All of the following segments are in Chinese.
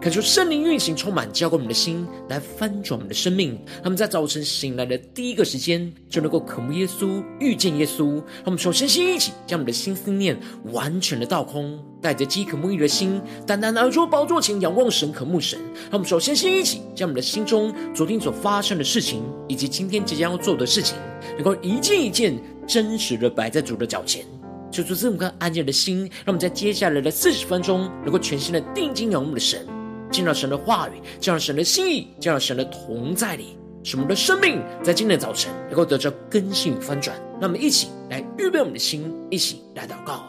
恳求圣灵运行，充满浇灌我们的心，来翻转我们的生命。他们在早晨醒来的第一个时间，就能够渴慕耶稣，遇见耶稣。让我们首先先一起将我们的心思念完全的倒空，带着饥渴沐浴的心，单单来到宝座前仰望神，渴慕神。让我们首先先一起将我们的心中昨天所发生的事情，以及今天即将要做的事情，能够一件一件真实的摆在主的脚前。求主赐我们安静的心，让我们在接下来的四十分钟，能够全心的定睛仰望我们的神，进到神的话语，进到神的心意，进到神的同在里，使我们的生命在今天早晨能够得着更新翻转。那我们一起来预备我们的心，一起来祷告。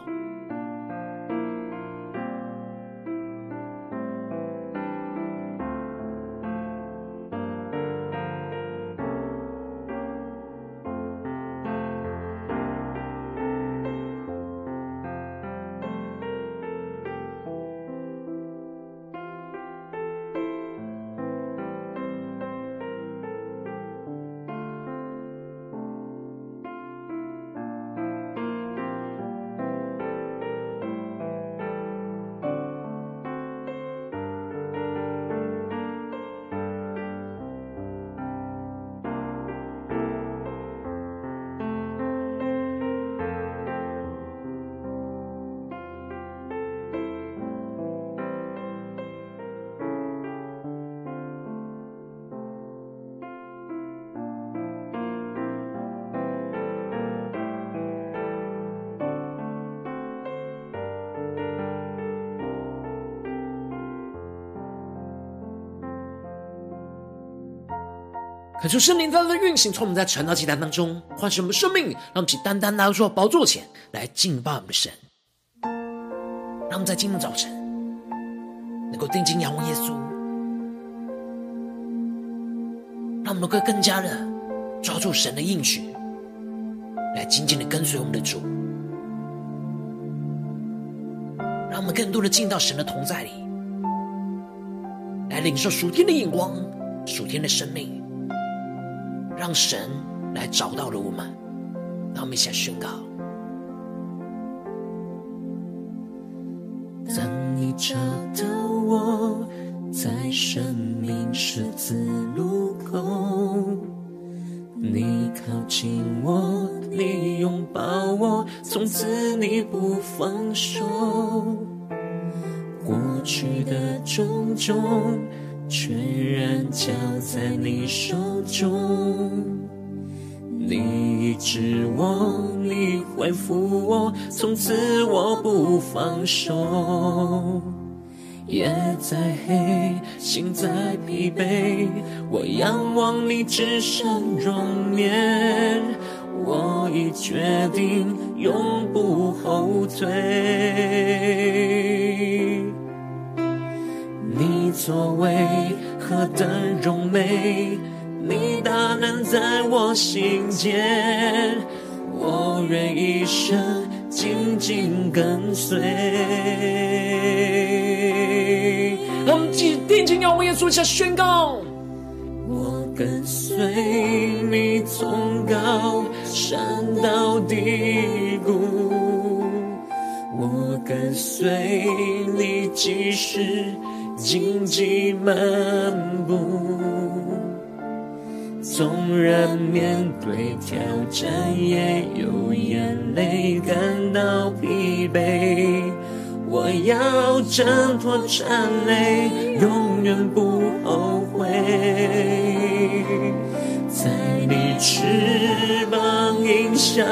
恳求圣灵在它的运行，从我们在晨祷祭坛当中唤醒我们生命，让我们去单单来到宝座前来敬拜我们的神。让我们在今天早晨能够定睛仰望耶稣，让我们能够更加的抓住神的应许，来紧紧的跟随我们的主。让我们更多的进到神的同在里，来领受属天的眼光、属天的生命。让神来找到了我们，让我们一起来宣告。当你找到我，在生命十字路口，你靠近我，你拥抱我，从此你不放手，过去的种种。全然交在你手中，你医治我，你恢复我，从此我不放手。夜再黑，心再疲惫，我仰望你至圣容颜，我已决定永不后退。所谓何等荣美，你大能在我心间，我愿一生紧紧跟随。我们继续定睛仰望耶稣，下宣告：我跟随你从高山到低谷，我跟随你即使。荆棘漫步，纵然面对挑战，也有眼泪感到疲惫。我要挣脱缠累，永远不后悔。在你翅膀荫下，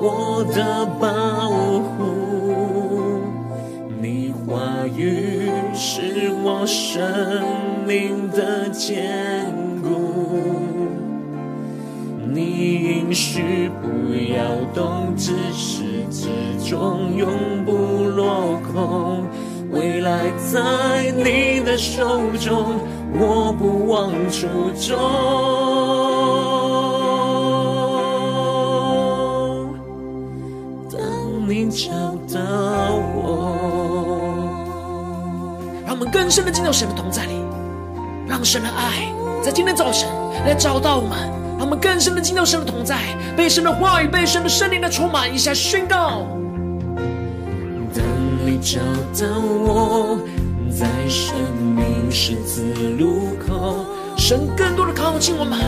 我的保护，你话语。是我生命的坚固，你应许不要动，自始至终永不落空。未来在你的手中，我不忘初衷。当你找到我。让我们更深的进到神的同在里，让神的爱在今天早晨来找到我们，让我们更深的进到神的同在，被神的话语、被神的圣灵的充满，一下宣告。当你找到我，在生命十字路口，神更多的靠近我们，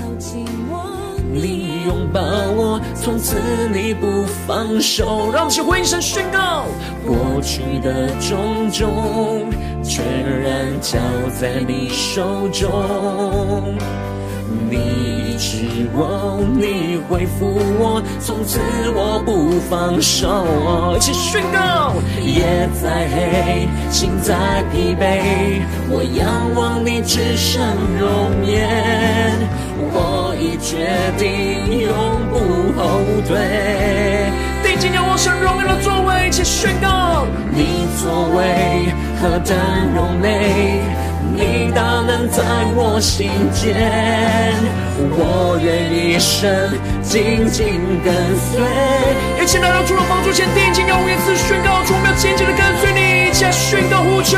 靠近我，你拥抱我，从此你不放手。让我们一起回应神宣告，过去的种种，全然交在你手中。你指望你恢复我，从此我不放手。一起宣告，夜再黑，心再疲惫，我仰望你至圣容颜。我已决定永不后退。定睛仰望神荣耀的座位，一起宣告，你作为何等荣美。你大能在我心间，我愿一生紧紧跟随。一起来到主的宝座前，定睛仰望，一次宣告，主，我们要紧紧的跟随你，一起来宣告呼求。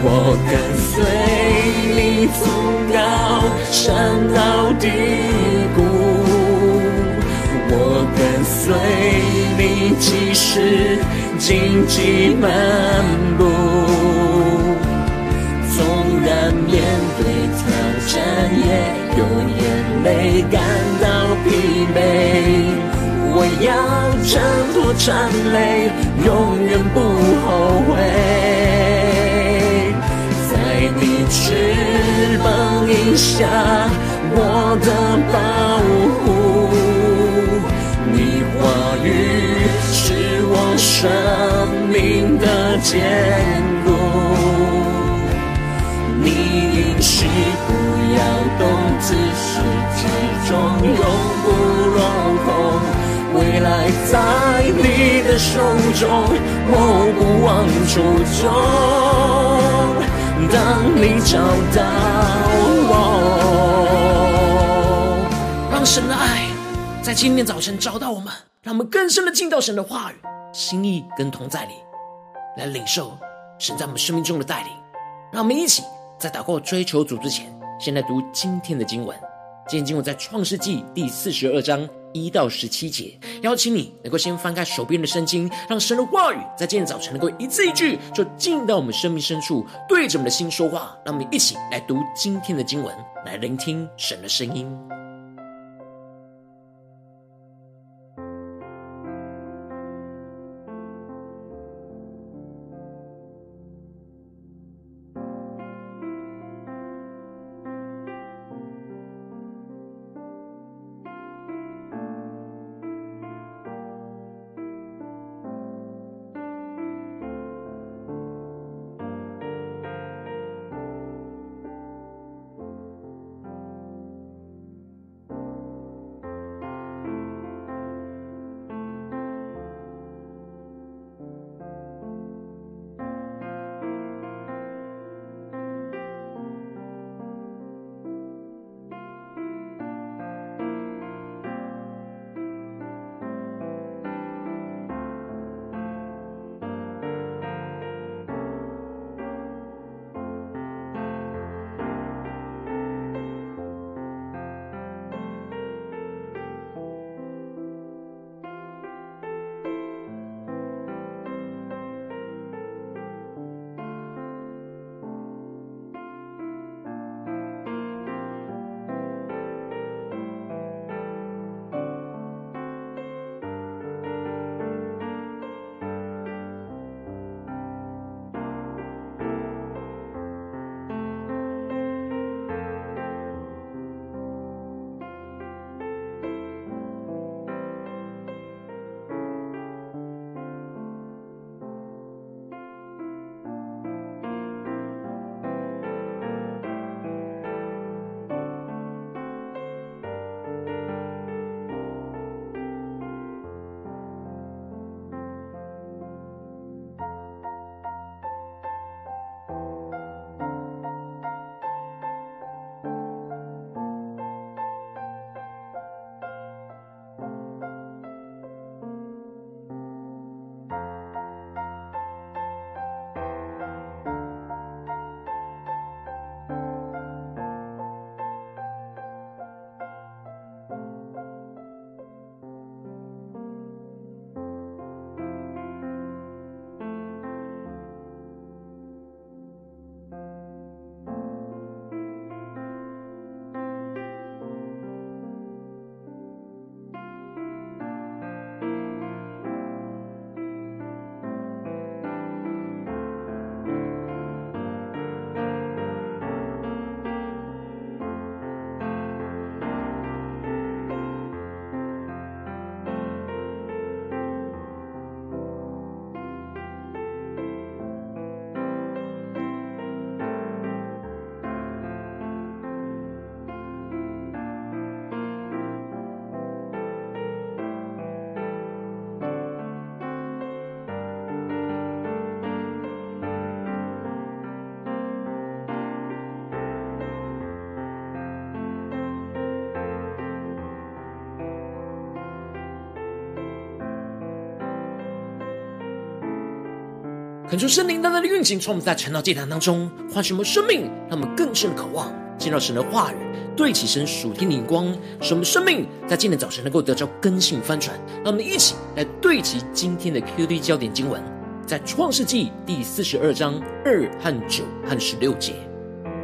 我跟随你从高山到低谷，我跟随你即使荆棘漫步。用眼泪感到疲惫。我要挣脱缠累，永远不后悔。在你翅膀荫下，我的保护，你话语是我生命的坚固。你应许不要动，自始至终永不落空。未来在你的手中，我不忘初衷。当你找到我，让神的爱在今天早晨找到我们，让我们更深的进到神的话语、心意跟同在里，来领受神在我们生命中的带领。让我们一起。在祷告追求主之前，先来读今天的经文。今天经文在创世纪第四十二章一到十七节。邀请你能够先翻开手边的圣经，让神的话语在今天早晨能够一字一句，就进到我们生命深处，对着我们的心说话。让我们一起来读今天的经文，来聆听神的声音。恳求圣灵单单的运行，从我们在晨祷祭坛当中唤醒我们生命，让我们更深的渴望见到神的话语，对齐神属天灵光，使我们生命在今天早晨能够得到更新翻转。让我们一起来对齐今天的 QD 焦点经文，在创世纪第四十二章二和九和十六节。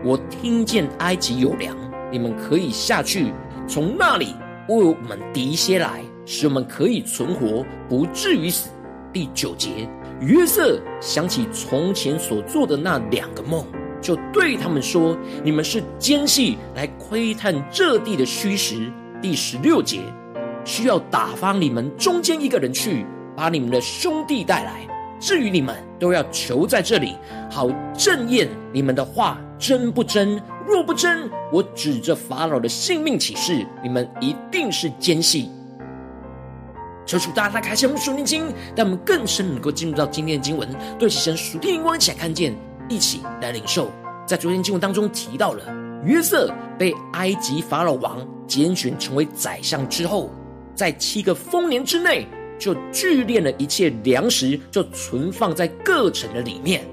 我听见埃及有粮，你们可以下去，从那里为我们糴一些来，使我们可以存活，不至于死。第九节。约瑟想起从前所做的那两个梦，就对他们说：“你们是奸细，来窥探这地的虚实。”第十六节，需要打发你们中间一个人去，把你们的兄弟带来。至于你们，都要囚在这里，好证验你们的话真不真。若不真，我指着法老的性命起誓，你们一定是奸细。求主大大开启我们属灵经，让我们更深能够进入到今天的经文，对其神属天眼光一起来看见，一起来领受。在昨天经文当中提到了约瑟被埃及法老王拣选成为宰相之后，在七个丰年之内就聚敛了一切粮食，就存放在各城的里面。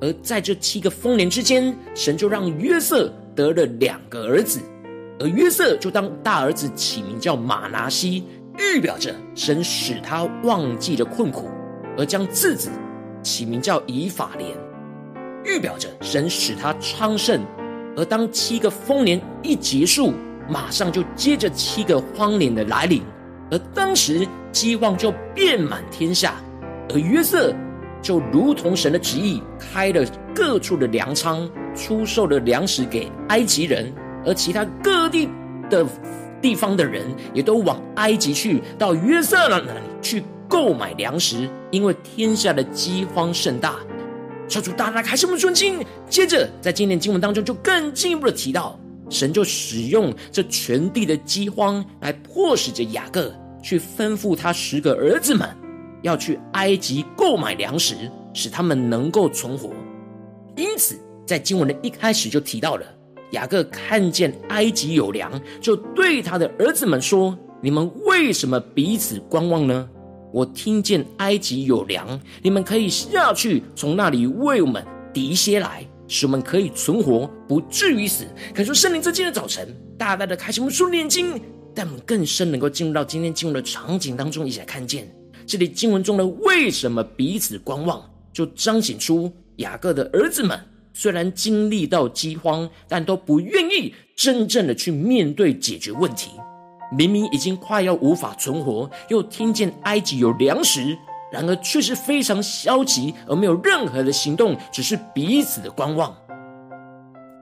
而在这七个丰年之间，神就让约瑟得了两个儿子，而约瑟就当大儿子起名叫马拿西。预表着神使他忘记了困苦，而将次子起名叫以法莲；预表着神使他昌盛，而当七个丰年一结束，马上就接着七个荒年的来临，而当时饥荒就遍满天下，而约瑟就如同神的旨意，开了各处的粮仓，出售了粮食给埃及人，而其他各地的。地方的人也都往埃及去，到约瑟那里去购买粮食，因为天下的饥荒甚大。求主大大开示我们的心。接着，在今天经文当中，就更进一步的提到，神就使用这全地的饥荒来迫使着雅各去吩咐他十个儿子们，要去埃及购买粮食，使他们能够存活。因此，在经文的一开始就提到了。雅各看见埃及有粮，就对他的儿子们说：“你们为什么彼此观望呢？我听见埃及有粮，你们可以下去，从那里为我们糴一些来，使我们可以存活，不至于死。”可是圣灵在今天早晨大大的开启我们属灵眼睛，但我们更深能够进入到今天经文的场景当中，一起来看见这里经文中的“为什么彼此观望”，就彰显出雅各的儿子们。虽然经历到饥荒，但都不愿意真正的去面对解决问题。明明已经快要无法存活，又听见埃及有粮食，然而却是非常消极，而没有任何的行动，只是彼此的观望。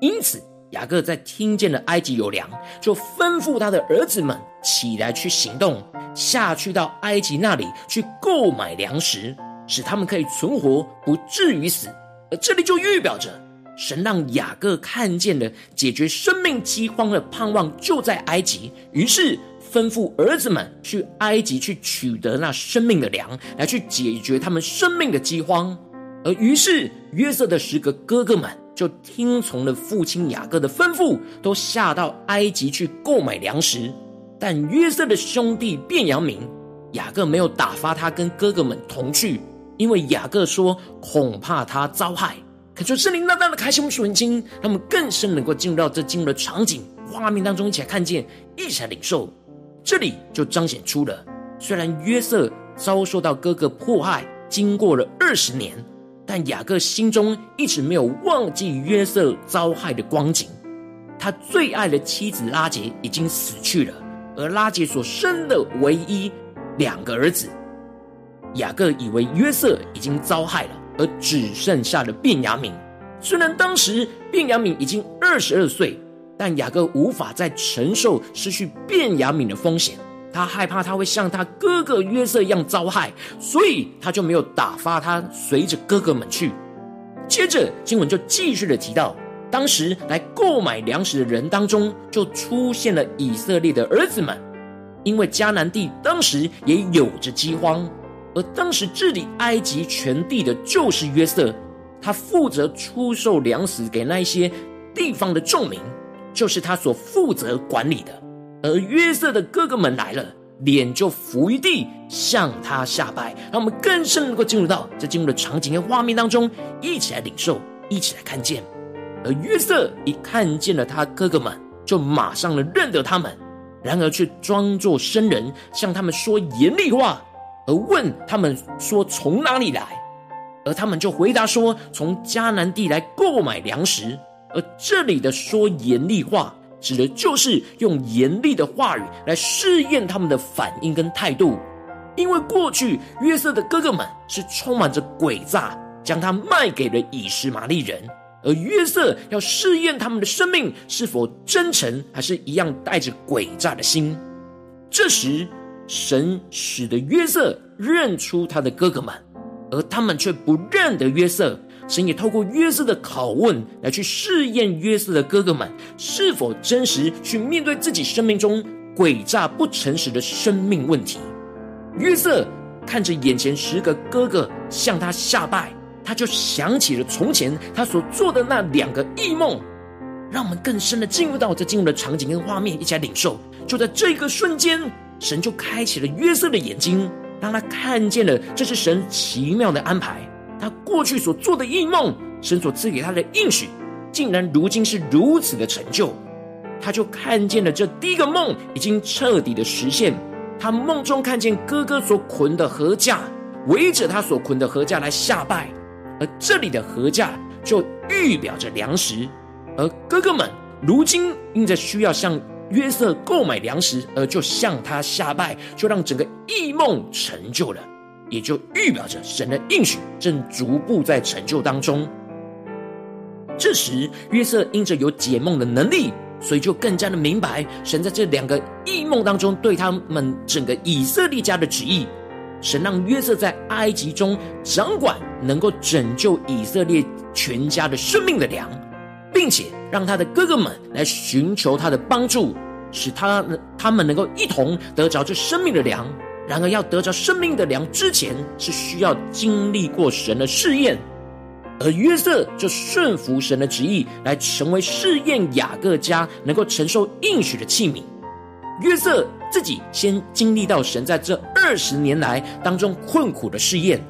因此，雅各在听见了埃及有粮，就吩咐他的儿子们起来去行动，下去到埃及那里去购买粮食，使他们可以存活，不至于死。而这里就预表着。神让雅各看见了解决生命饥荒的盼望就在埃及，于是吩咐儿子们去埃及去取得那生命的粮，来去解决他们生命的饥荒。而于是约瑟的十个哥哥们就听从了父亲雅各的吩咐，都下到埃及去购买粮食。但约瑟的兄弟便雅明，雅各没有打发他跟哥哥们同去，因为雅各说恐怕他遭害。可就圣灵大大的开启我们属灵经，让我们更深能够进入到这进入的场景画面当中，一起来看见，一起来领受。这里就彰显出了，虽然约瑟遭受到哥哥迫害，经过了二十年，但雅各心中一直没有忘记约瑟遭害的光景。他最爱的妻子拉结已经死去了，而拉结所生的唯一两个儿子，雅各以为约瑟已经遭害了。而只剩下了便雅悯。虽然当时便雅悯已经二十二岁，但雅各无法再承受失去便雅悯的风险。他害怕他会像他哥哥约瑟一样遭害，所以他就没有打发他随着哥哥们去。接着经文就继续的提到，当时来购买粮食的人当中，就出现了以色列的儿子们，因为迦南地当时也有着饥荒。而当时治理埃及全地的就是约瑟，他负责出售粮食给那些地方的众民，就是他所负责管理的。而约瑟的哥哥们来了，脸就伏于地，向他下拜。让我们更深能够进入到这进入的场景跟画面当中，一起来领受，一起来看见。而约瑟一看见了他哥哥们，就马上的认得他们，然而却装作生人，向他们说严厉话，而问他们说从哪里来，而他们就回答说从迦南地来购买粮食。而这里的说严厉话，指的就是用严厉的话语来试验他们的反应跟态度，因为过去约瑟的哥哥们是充满着诡诈，将他卖给了以实玛利人。而约瑟要试验他们的生命是否真诚，还是一样带着诡诈的心。这时，神使得约瑟认出他的哥哥们，而他们却不认得约瑟。神也透过约瑟的拷问来去试验约瑟的哥哥们是否真实去面对自己生命中诡诈不诚实的生命问题。约瑟看着眼前十个哥哥向他下拜。他就想起了从前他所做的那两个异梦，让我们更深的进入到这进入的场景跟画面，一起来领受。就在这个瞬间，神就开启了约瑟的眼睛，让他看见了这是神奇妙的安排。他过去所做的异梦，神所赐给他的应许，竟然如今是如此的成就。他就看见了这第一个梦已经彻底的实现。他梦中看见哥哥所捆的禾稼，围着他所捆的禾稼来下拜。而这里的禾稼就预表着粮食，而哥哥们如今因着需要向约瑟购买粮食，而就向他下拜，就让整个异梦成就了，也就预表着神的应许正逐步在成就当中。这时约瑟因着有解梦的能力，所以就更加的明白神在这两个异梦当中对他们整个以色列家的旨意。神让约瑟在埃及中掌管能够拯救以色列全家的生命的粮，并且让他的哥哥们来寻求他的帮助，使他他们能够一同得着这生命的粮。然而，要得着生命的粮之前，是需要经历过神的试验，而约瑟就顺服神的旨意，来成为试验雅各家能够承受应许的器皿。约瑟自己先经历到神在这二十年来当中困苦的试验，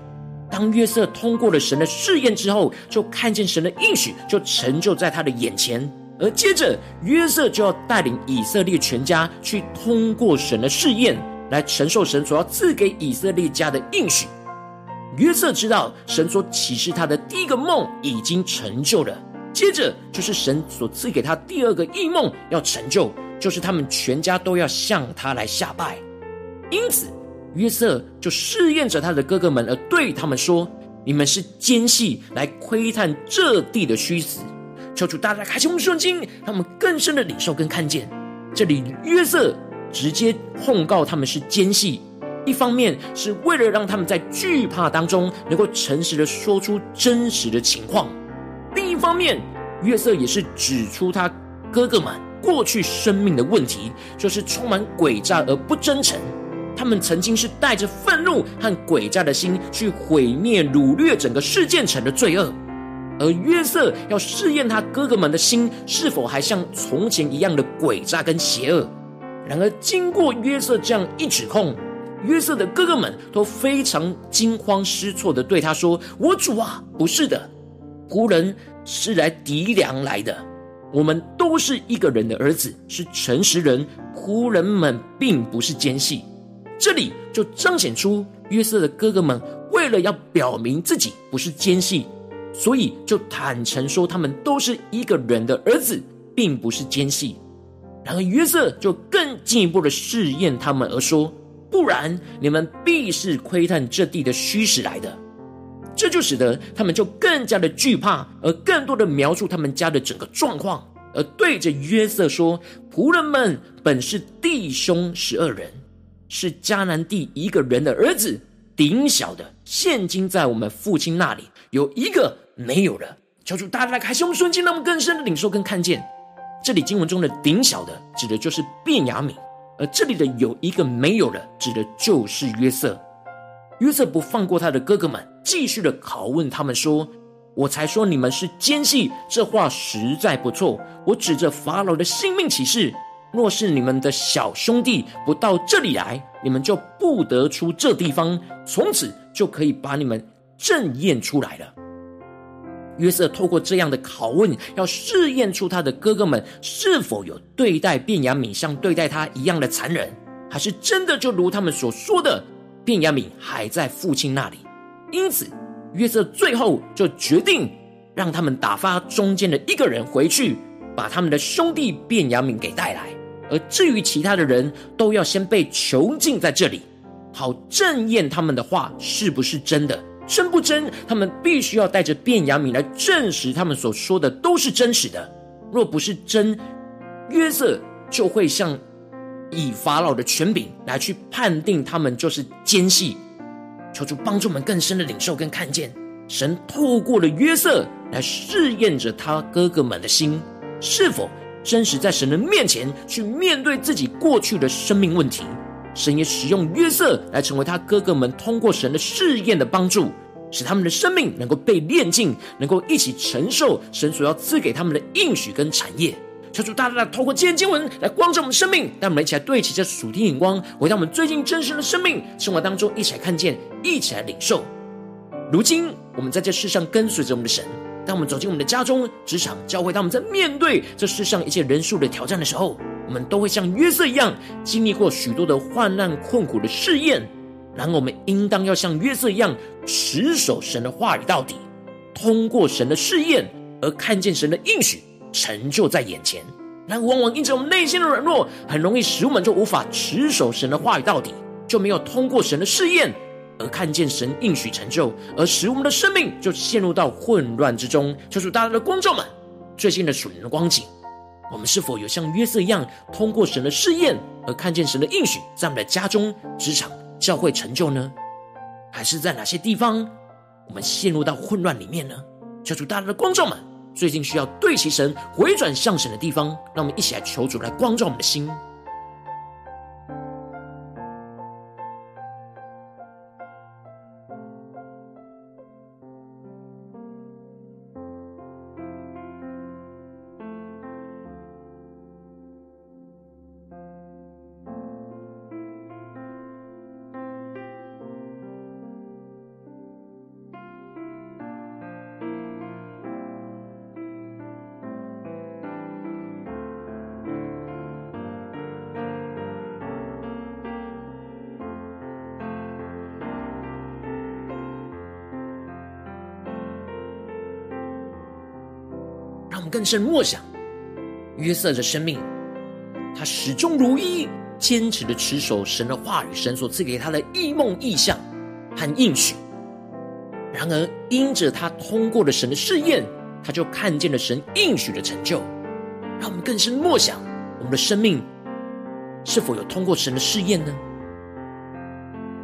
当约瑟通过了神的试验之后，就看见神的应许就成就在他的眼前，而接着约瑟就要带领以色列全家去通过神的试验，来承受神所要赐给以色列家的应许。约瑟知道神所启示他的第一个梦已经成就了，接着就是神所赐给他第二个异梦要成就。就是他们全家都要向他来下拜，因此约瑟就试验着他的哥哥们，而对他们说：“你们是奸细来窥探这地的虚实。”求主大大开启我们圣经，让我们更深的领受跟看见。这里约瑟直接控告他们是奸细，一方面是为了让他们在惧怕当中能够诚实的说出真实的情况；另一方面，约瑟也是指出他哥哥们。过去生命的问题，就是充满诡诈而不真诚。他们曾经是带着愤怒和诡诈的心去毁灭、掳掠整个示剑城的罪恶。而约瑟要试验他哥哥们的心，是否还像从前一样的诡诈跟邪恶。然而，经过约瑟这样一指控，约瑟的哥哥们都非常惊慌失措的对他说：“我主啊，不是的，仆人是来糴粮来的。”我们都是一个人的儿子，是诚实人。仆人们并不是奸细。这里就彰显出约瑟的哥哥们为了要表明自己不是奸细，所以就坦诚说他们都是一个人的儿子，并不是奸细。然而约瑟就更进一步的试验他们，而说：不然你们必是窥探这地的虚实来的。这就使得他们就更加的惧怕，而更多的描述他们家的整个状况，而对着约瑟说：“仆人们本是弟兄十二人，是迦南地一个人的儿子，顶小的现今在我们父亲那里，有一个没有了。”求主大大开胸瞬间，让我们更深的领受跟看见，这里经文中的顶小的指的就是便雅悯，而这里的有一个没有了，指的就是约瑟。约瑟不放过他的哥哥们，继续的拷问他们说：“我才说你们是奸细，这话实在不错。我指着法老的性命起誓，若是你们的小兄弟不到这里来，你们就不得出这地方，从此就可以把你们证验出来了。”约瑟透过这样的拷问，要试验出他的哥哥们是否有对待便雅悯像对待他一样的残忍，还是真的就如他们所说的，便雅悯还在父亲那里。因此，约瑟最后就决定让他们打发中间的一个人回去，把他们的兄弟便雅悯给带来，而至于其他的人，都要先被囚禁在这里，好证验他们的话是不是真的。真不真？他们必须要带着变雅悯来证实他们所说的都是真实的。若不是真，约瑟就会像以法老的权柄来去判定他们就是奸细。求主帮助我们更深的领受跟看见，神透过了约瑟来试验着他哥哥们的心，是否真实在神的面前去面对自己过去的生命问题。神也使用约瑟来成为他哥哥们通过神的试验的帮助，使他们的生命能够被炼净，能够一起承受神所要赐给他们的应许跟产业。求主大大的透过今天经文来光照我们生命，带我们一起来对齐这属天眼光，回到我们最近真实的生命生活当中，一起来看见，一起来领受。如今我们在这世上跟随着我们的神，当我们走进我们的家中、职场、教会，当我们在面对这世上一切人数的挑战的时候，我们都会像约瑟一样，经历过许多的患难困苦的试验。然而，我们应当要像约瑟一样，持守神的话语到底，通过神的试验，而看见神的应许成就在眼前。然而，往往因着我们内心的软弱，很容易使我们就无法持守神的话语到底，就没有通过神的试验，而看见神应许成就，而使我们的生命就陷入到混乱之中。求主大家的观众们，最近的属灵的光景。我们是否有像约瑟一样，通过神的试验而看见神的应许在我们的家中、职场、教会成就呢？还是在哪些地方我们陷入到混乱里面呢？求主大大的光照们，最近需要对齐神、回转向神的地方，让我们一起来求主来光照我们的心。更深默想约瑟的生命，他始终如一，坚持的持守神的话语，神所赐给他的异梦、异象和应许。然而，因着他通过了神的试验，他就看见了神应许的成就。让我们更深默想，我们的生命是否有通过神的试验呢？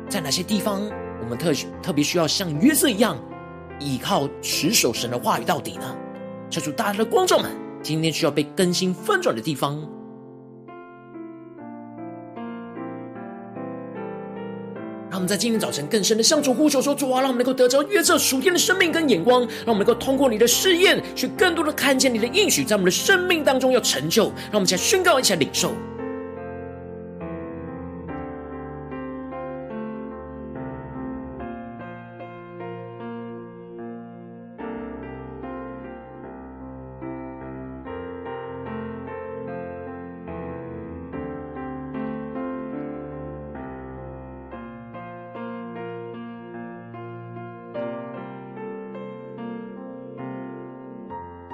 在哪些地方，我们特特别需要像约瑟一样，依靠持守神的话语到底呢？求主大家的光照们，今天需要被更新翻转的地方，让我们在今天早晨更深的向主呼求说：主啊，让我们能够得着约瑟属天的生命跟眼光，让我们能够通过你的试验，去更多的看见你的应许在我们的生命当中要成就。让我们一起宣告，一起领受。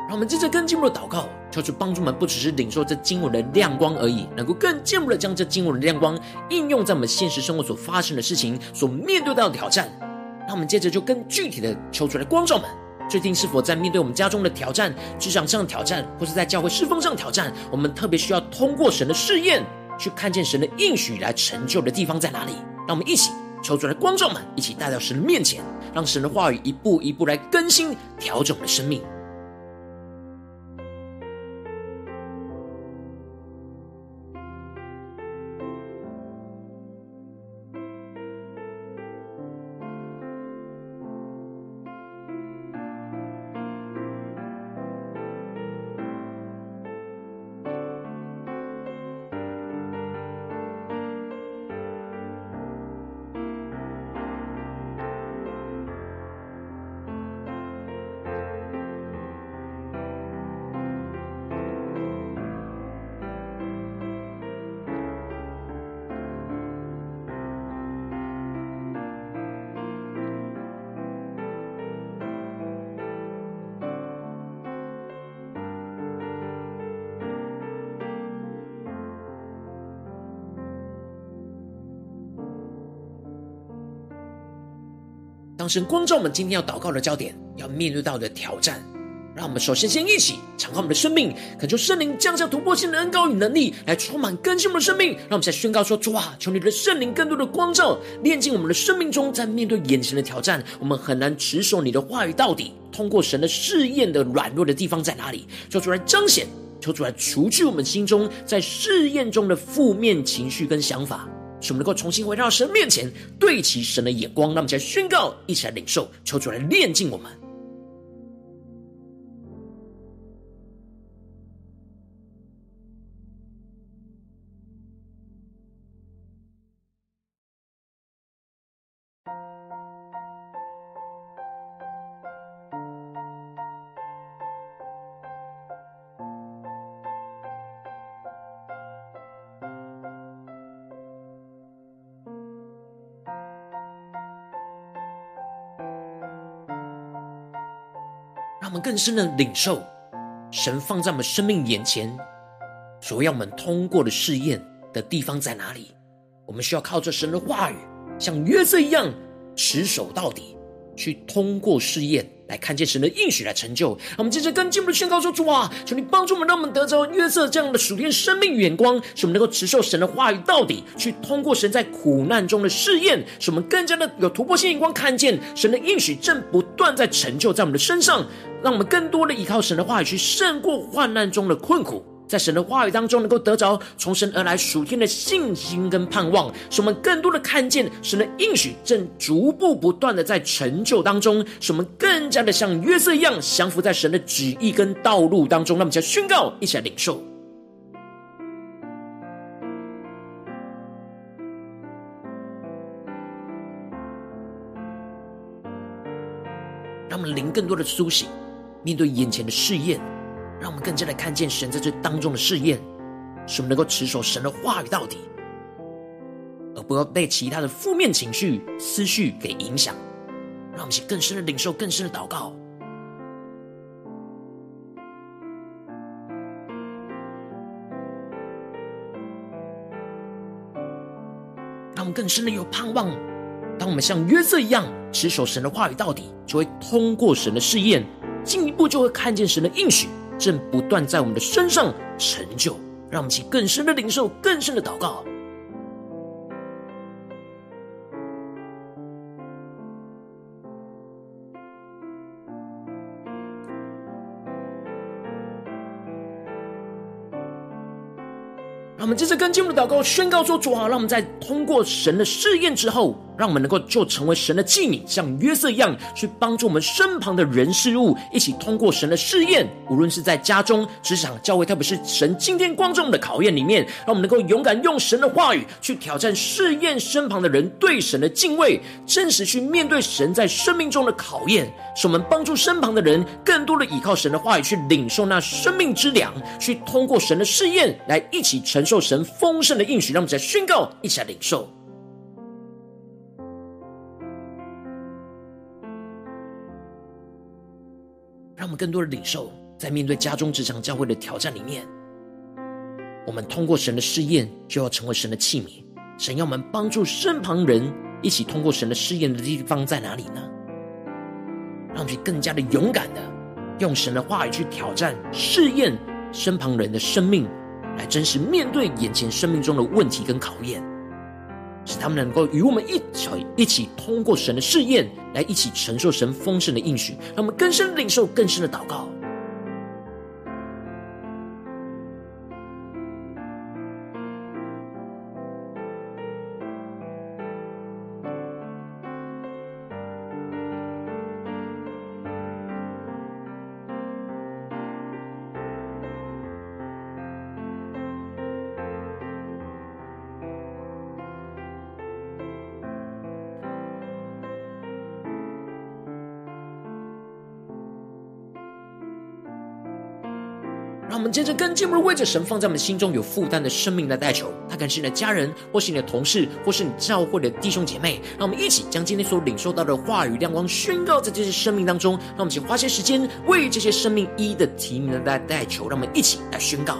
让我们接着更进一步的祷告，求主帮助我们，不只是领受这经文的亮光而已，能够更进一步的将这经文的亮光应用在我们现实生活所发生的事情、所面对到的挑战。让我们接着就更具体的求主来光照们，最近是否在面对我们家中的挑战、职场上的挑战，或是在教会侍奉上的挑战，我们特别需要通过神的试验，去看见神的应许来成就的地方在哪里？让我们一起求主来光照们，一起带到神的面前，让神的话语一步一步来更新调整我们的生命。神光照我们今天要祷告的焦点，要面对到的挑战。让我们首先先一起敞开我们的生命，恳求圣灵降下突破性的恩膏与能力，来充满更新我们的生命。让我们再宣告说：主啊，求你的圣灵更多的光照，炼净我们的生命中，在面对眼前的挑战，我们很难持守你的话语到底。通过神的试验的软弱的地方在哪里？求主来彰显，求主来除去我们心中在试验中的负面情绪跟想法，使我们能够重新回到神面前，对齐神的眼光。让我们来宣告，一起来领受，求主来炼净我们。让我们更深的领受神放在我们生命眼前，所要我们通过的试验的地方在哪里？我们需要靠着神的话语，像约瑟一样持守到底，去通过试验。来看见神的应许来成就，我们接着跟进一步的宣告说：主啊，求你帮助我们，让我们得着约瑟这样的属天生命眼光，使我们能够持受神的话语到底，去通过神在苦难中的试验，使我们更加的有突破性眼光，看见神的应许正不断在成就在我们的身上，让我们更多的依靠神的话语去胜过患难中的困苦。在神的话语当中，能够得着从神而来属天的信心跟盼望，使我们更多的看见神的应许正逐步不断的在成就当中，使我们更加的像约瑟一样，降服在神的旨意跟道路当中。那么，就宣告，一起来领受，让我们灵更多的苏醒，面对眼前的试验。让我们更加的看见神在这当中的试验，使我们能够持守神的话语到底，而不要被其他的负面情绪、思绪给影响。让我们去更深的领受、更深的祷告，让我们更深的有盼望。当我们像约瑟一样持守神的话语到底，就会通过神的试验，进一步就会看见神的应许。正不断在我们的身上成就，让我们起更深的领受，更深的祷告。让我们接着跟进我们的祷告，宣告说：主啊，让我们在通过神的试验之后。让我们能够就成为神的器皿，像约瑟一样，去帮助我们身旁的人事物，一起通过神的试验。无论是在家中、职场、教会，特别是神今天光照我们的考验里面，让我们能够勇敢用神的话语去挑战试验身旁的人对神的敬畏，真实去面对神在生命中的考验，使我们帮助身旁的人更多的依靠神的话语去领受那生命之粮，去通过神的试验来一起承受神丰盛的应许。让我们在宣告，一起来领受。更多的领受，在面对家中、职场、教会的挑战里面，我们通过神的试验，就要成为神的器皿。神要我们帮助身旁人一起通过神的试验的地方在哪里呢？让我们去更加的勇敢的用神的话语去挑战、试验身旁人的生命，来真实面对眼前生命中的问题跟考验。使他们能够与我们一起一起通过神的试验，来一起承受神丰盛的应许，让我们更深领受更深的祷告。接着更进一步为着神放在我们心中有负担的生命来代求，他可能是你的家人，或是你的同事，或是你教会的弟兄姐妹。让我们一起将今天所领受到的话语亮光宣告在这些生命当中。让我们请花些时间为这些生命一一的提名来代求。让我们一起来宣告。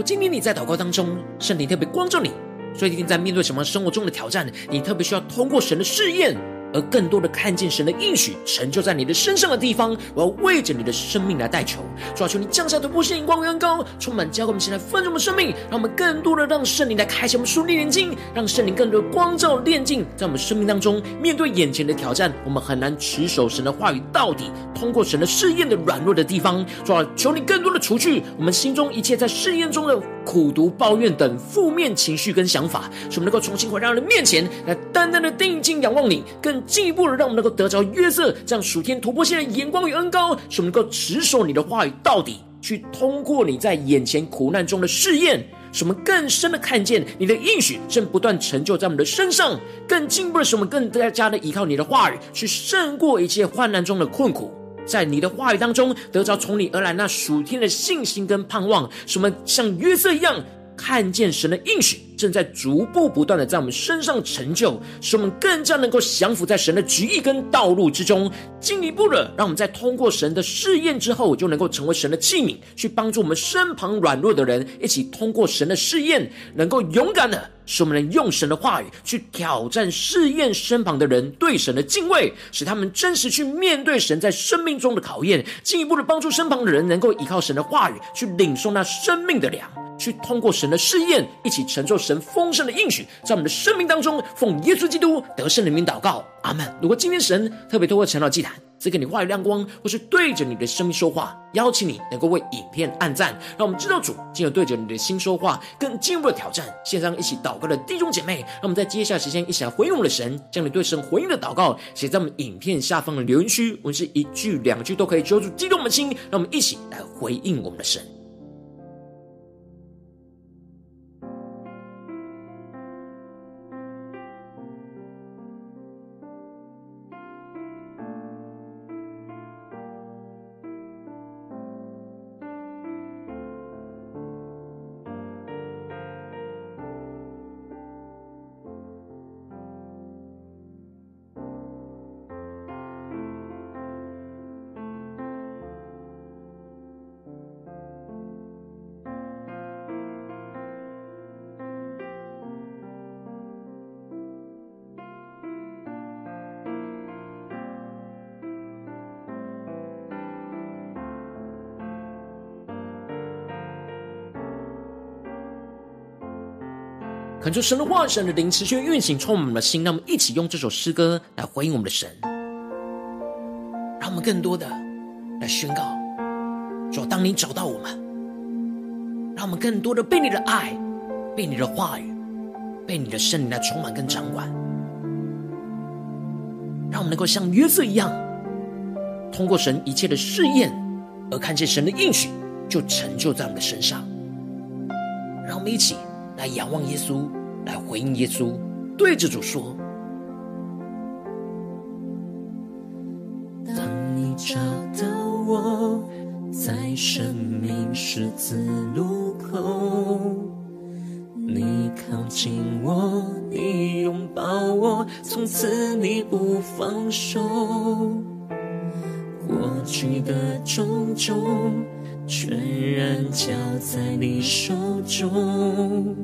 果今天你在祷告当中，圣灵特别光照你，所以今天在面对什么生活中的挑战，你特别需要通过神的试验。而更多的看见神的应许成就在你的身上的地方，我要为着你的生命来代求，主啊，求你降下突破性、光与高，充满教会我们现在丰盛的生命，让我们更多的让圣灵来开启我们属灵眼睛，让圣灵更多的光照炼净在我们生命当中。面对眼前的挑战，我们很难持守神的话语到底。通过神的试验的软弱的地方，主啊，求你更多的除去我们心中一切在试验中的苦读、抱怨等负面情绪跟想法，使我们能够重新回到人面前来，单单的定睛仰望你，更。进一步的，让我们能够得着约瑟这样属天突破性的眼光与恩膏，使我们能够持守你的话语到底，去通过你在眼前苦难中的试验，使我们更深的看见你的应许正不断成就在我们的身上，更进步的使我们更加的依靠你的话语，去胜过一切患难中的困苦，在你的话语当中得着从你而来那属天的信心跟盼望，使我们像约瑟一样看见神的应许。正在逐步不断的在我们身上成就，使我们更加能够降服在神的旨意跟道路之中，进一步的让我们在通过神的试验之后，就能够成为神的器皿，去帮助我们身旁软弱的人，一起通过神的试验，能够勇敢的使我们能用神的话语去挑战试验身旁的人对神的敬畏，使他们真实去面对神在生命中的考验，进一步的帮助身旁的人能够依靠神的话语去领受那生命的粮，去通过神的试验，一起承受神。神丰盛的应许，在我们的生命当中，奉耶稣基督得胜的名祷告，阿门。如果今天神特别透过晨祷祭坛赐给你话语亮光，或是对着你的生命说话，邀请你能够为影片按赞，让我们知道主今日对着你的心说话，更进一步的挑战。线上一起祷告的弟兄姐妹，让我们在接下来时间一起来回应我们的神，将你对神回应的祷告写在我们影片下方的留言区，文字一句两句都可以揪住激动我们的心，让我们一起来回应我们的神。恳求神的话、神的灵持续运行，充满我们的心。让我们一起用这首诗歌来回应我们的神，让我们更多的来宣告：说，当你找到我们，让我们更多的被你的爱、被你的话语、被你的圣灵来充满跟掌管，让我们能够像约瑟一样，通过神一切的试验，而看见神的应许就成就在我们的身上。让我们一起。来仰望耶稣，来回应耶稣，对着主说：当你找到我，在生命十字路口，你靠近我，你拥抱我，从此你不放手，过去的种种。全然交在你手中，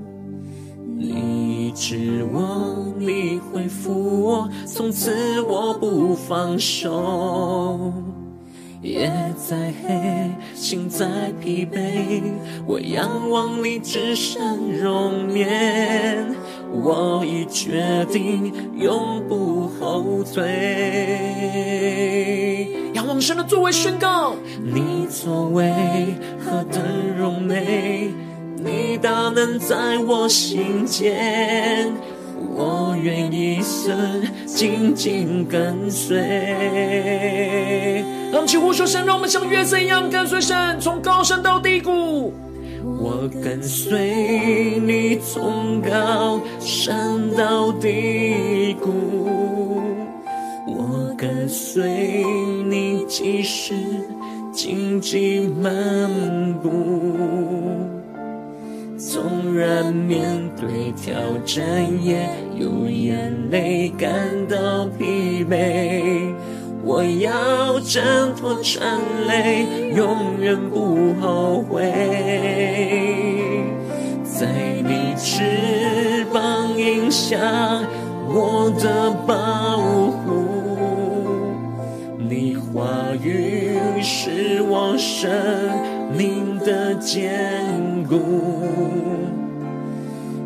你医治我，你恢复我，从此我不放手。夜再黑，心再疲惫，我仰望你至善容颜，我已决定永不后退。仰望神的作为宣告，你作为何等荣美，你大能在我心间，我愿一生紧紧跟随。让我们起呼求神，让我们像约瑟一样跟随神，从高山到低谷。我跟随你从高山到低谷。我跟随你，即使荆棘漫步，纵然面对挑战，也有眼泪感到疲惫。我要挣脱缠累，永远不后悔。在你翅膀荫下，我的保护。你话语是我生命的坚固。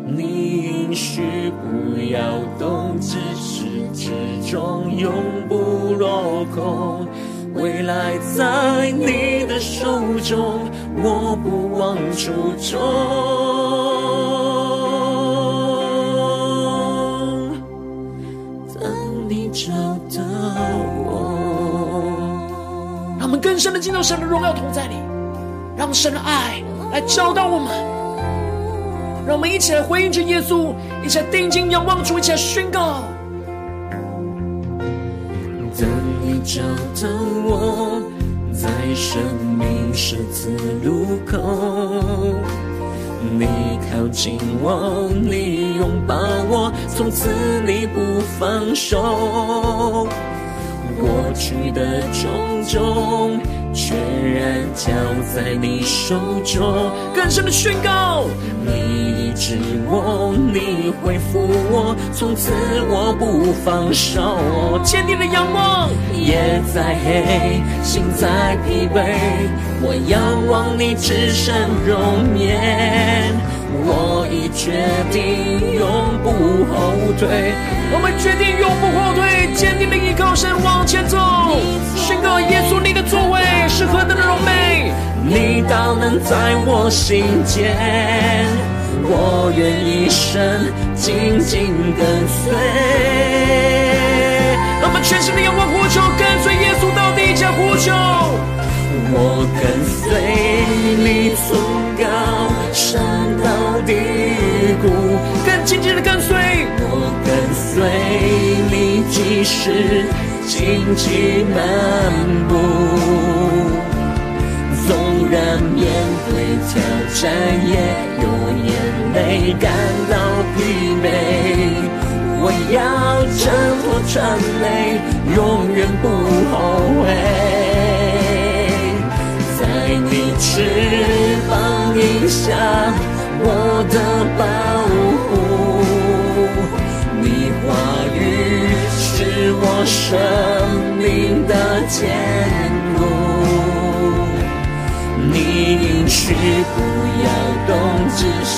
你允许不要动，自始至终永不落空。未来在你的手中，我不忘初衷。等你找更深的进入神的荣耀同在里，让神的爱来找到我们，让我们一起来回应着耶稣，一起来定睛仰望主，一起来宣告。等你找到我，在生命十字路口，你靠近我，你拥抱我，从此你不放手。过去的种种，全然交在你手中。更深的宣告，你医治我，你恢复我，从此我不放手。坚定的仰望，夜再黑，心再疲惫，我仰望你至圣容颜。我已决定永不后退，我们决定永不后退，坚定的依靠神往前走，宣告耶稣你的作为是何等的荣美，你当能在我心间，我愿一生紧紧跟随。让我们全心的仰望呼求，跟随耶稣到底，加呼求，我跟随你从。低谷，更紧紧的跟随，我跟随你，即使荆棘漫步。纵然面对挑战，也有眼泪感到疲惫。我要挣脱缠累，永远不后悔。在你翅膀荫下。我的保护，你话语是我生命的坚固。你应许不要动，自始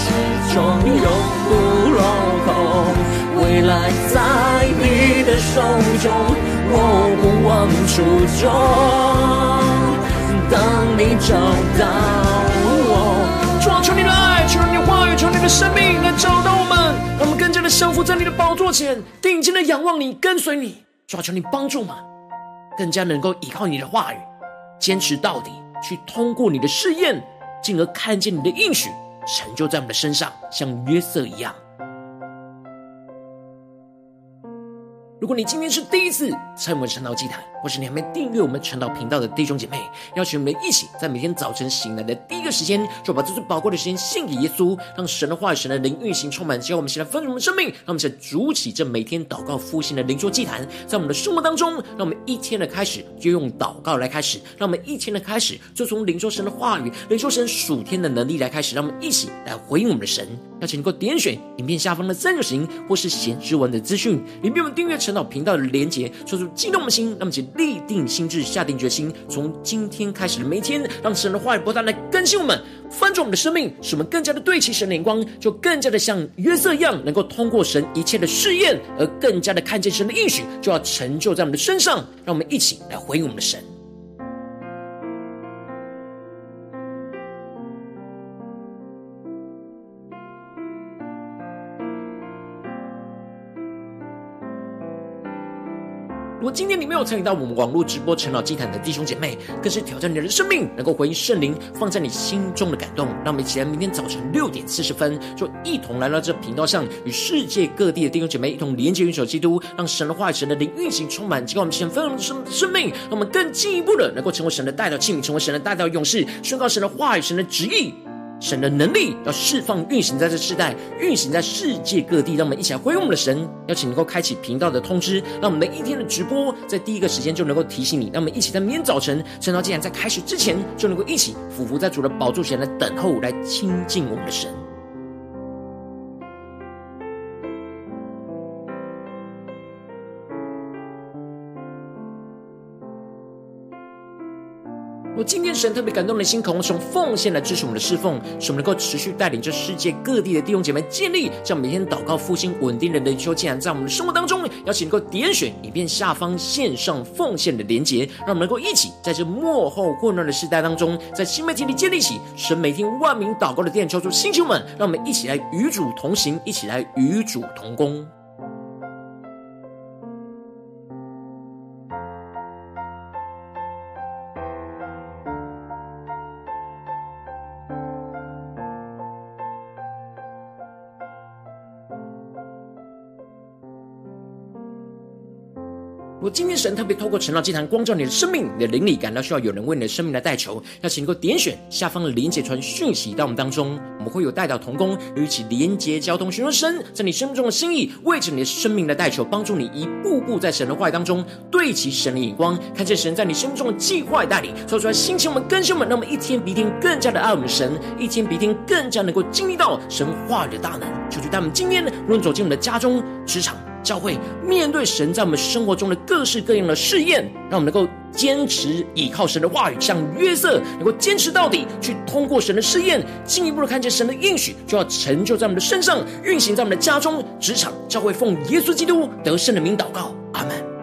至终永不落空。未来在你的手中，我不忘初衷。当你找到，生命来找到我们，让我们更加的降服在你的宝座前，定睛的仰望你，跟随你。主啊，求你帮助吗？更加能够依靠你的话语，坚持到底，去通过你的试验，进而看见你的应许成就在我们的身上，像约瑟一样。如果你今天是第一次参与我们晨祷祭坛，或是你还没订阅我们晨祷频道的弟兄姐妹，邀请我们一起在每天早晨醒来的第一个时间，就把这最宝贵的时间献给耶稣，让神的话语、神的灵运行充满，只要我们现在丰盛我们的生命，让我们现在筑起这每天祷告复兴的灵修祭坛，在我们的生活当中，让我们一天的开始就用祷告来开始，让我们一天的开始就从领受神的话语、领受神属天的能力来开始，让我们一起来回应我们的神。邀请你能够点选影片下方的三角形，或是显示文的资讯，里面有订阅成到频道的连结，说出激动的心，那么请立定心智，下定决心，从今天开始的每一天，让神的话语不断来更新我们，翻转我们的生命，使我们更加的对齐神的眼光，就更加的像约瑟一样，能够通过神一切的试验，而更加的看见神的应许，就要成就在我们的身上。让我们一起来回应我们的神。今天你没有参与到我们网络直播晨祷祭坛的弟兄姐妹，更是挑战你的生命，能够回应圣灵放在你心中的感动。让我们一起来，明天早晨六点四十分，就一同来到这频道上，与世界各地的弟兄姐妹一同连接、元首基督，让神的话语、神的灵运行充满，结果我们先分享生生命，让我们更进一步的能够成为神的代表器皿，成为神的代表勇士，宣告神的话语、神的旨意。神的能力要释放、运行在这世代，运行在世界各地。让我们一起来回应我们的神，邀请能够开启频道的通知，让我们每一天的直播在第一个时间就能够提醒你。让我们一起在明天早晨，晨祷祭坛在开始之前，就能够一起俯伏在主的宝座前来等候，来亲近我们的神。若今天神特别感动的心，渴望从奉献来支持我们的侍奉，使我们能够持续带领着世界各地的弟兄姐妹建立这样每天祷告复兴稳定人的灵修竟然，在我们的生活当中，邀请能够点选影片下方线上奉献的连结，让我们能够一起在这幕后混乱的时代当中，在新媒体里建立起神每天万名祷告的殿，求主星球们，让我们一起来与主同行，一起来与主同工。今天神特别透过陈老祭坛光照你的生命，你的灵里感到需要有人为你的生命来代求，邀请能够点选下方的连结传讯息到我们当中，我们会有带到同工，与一起连结交通，寻求神在你生命中的心意，为着你的生命来代求，帮助你一步步在神的话语当中对齐神的眼光，看见神在你生命中的计划带领，说出来兴起我们更新我们，让我们一天比一天更加的爱我们神，一天比一天更加能够经历到神话语的大能。求主带我们今天，无论走进我们的家中、职场。教会面对神在我们生活中的各式各样的试验，让我们能够坚持倚靠神的话语，像约瑟能够坚持到底，去通过神的试验，进一步的看见神的应许就要成就在我们的身上，运行在我们的家中、职场、教会，奉耶稣基督得胜的名祷告，阿门。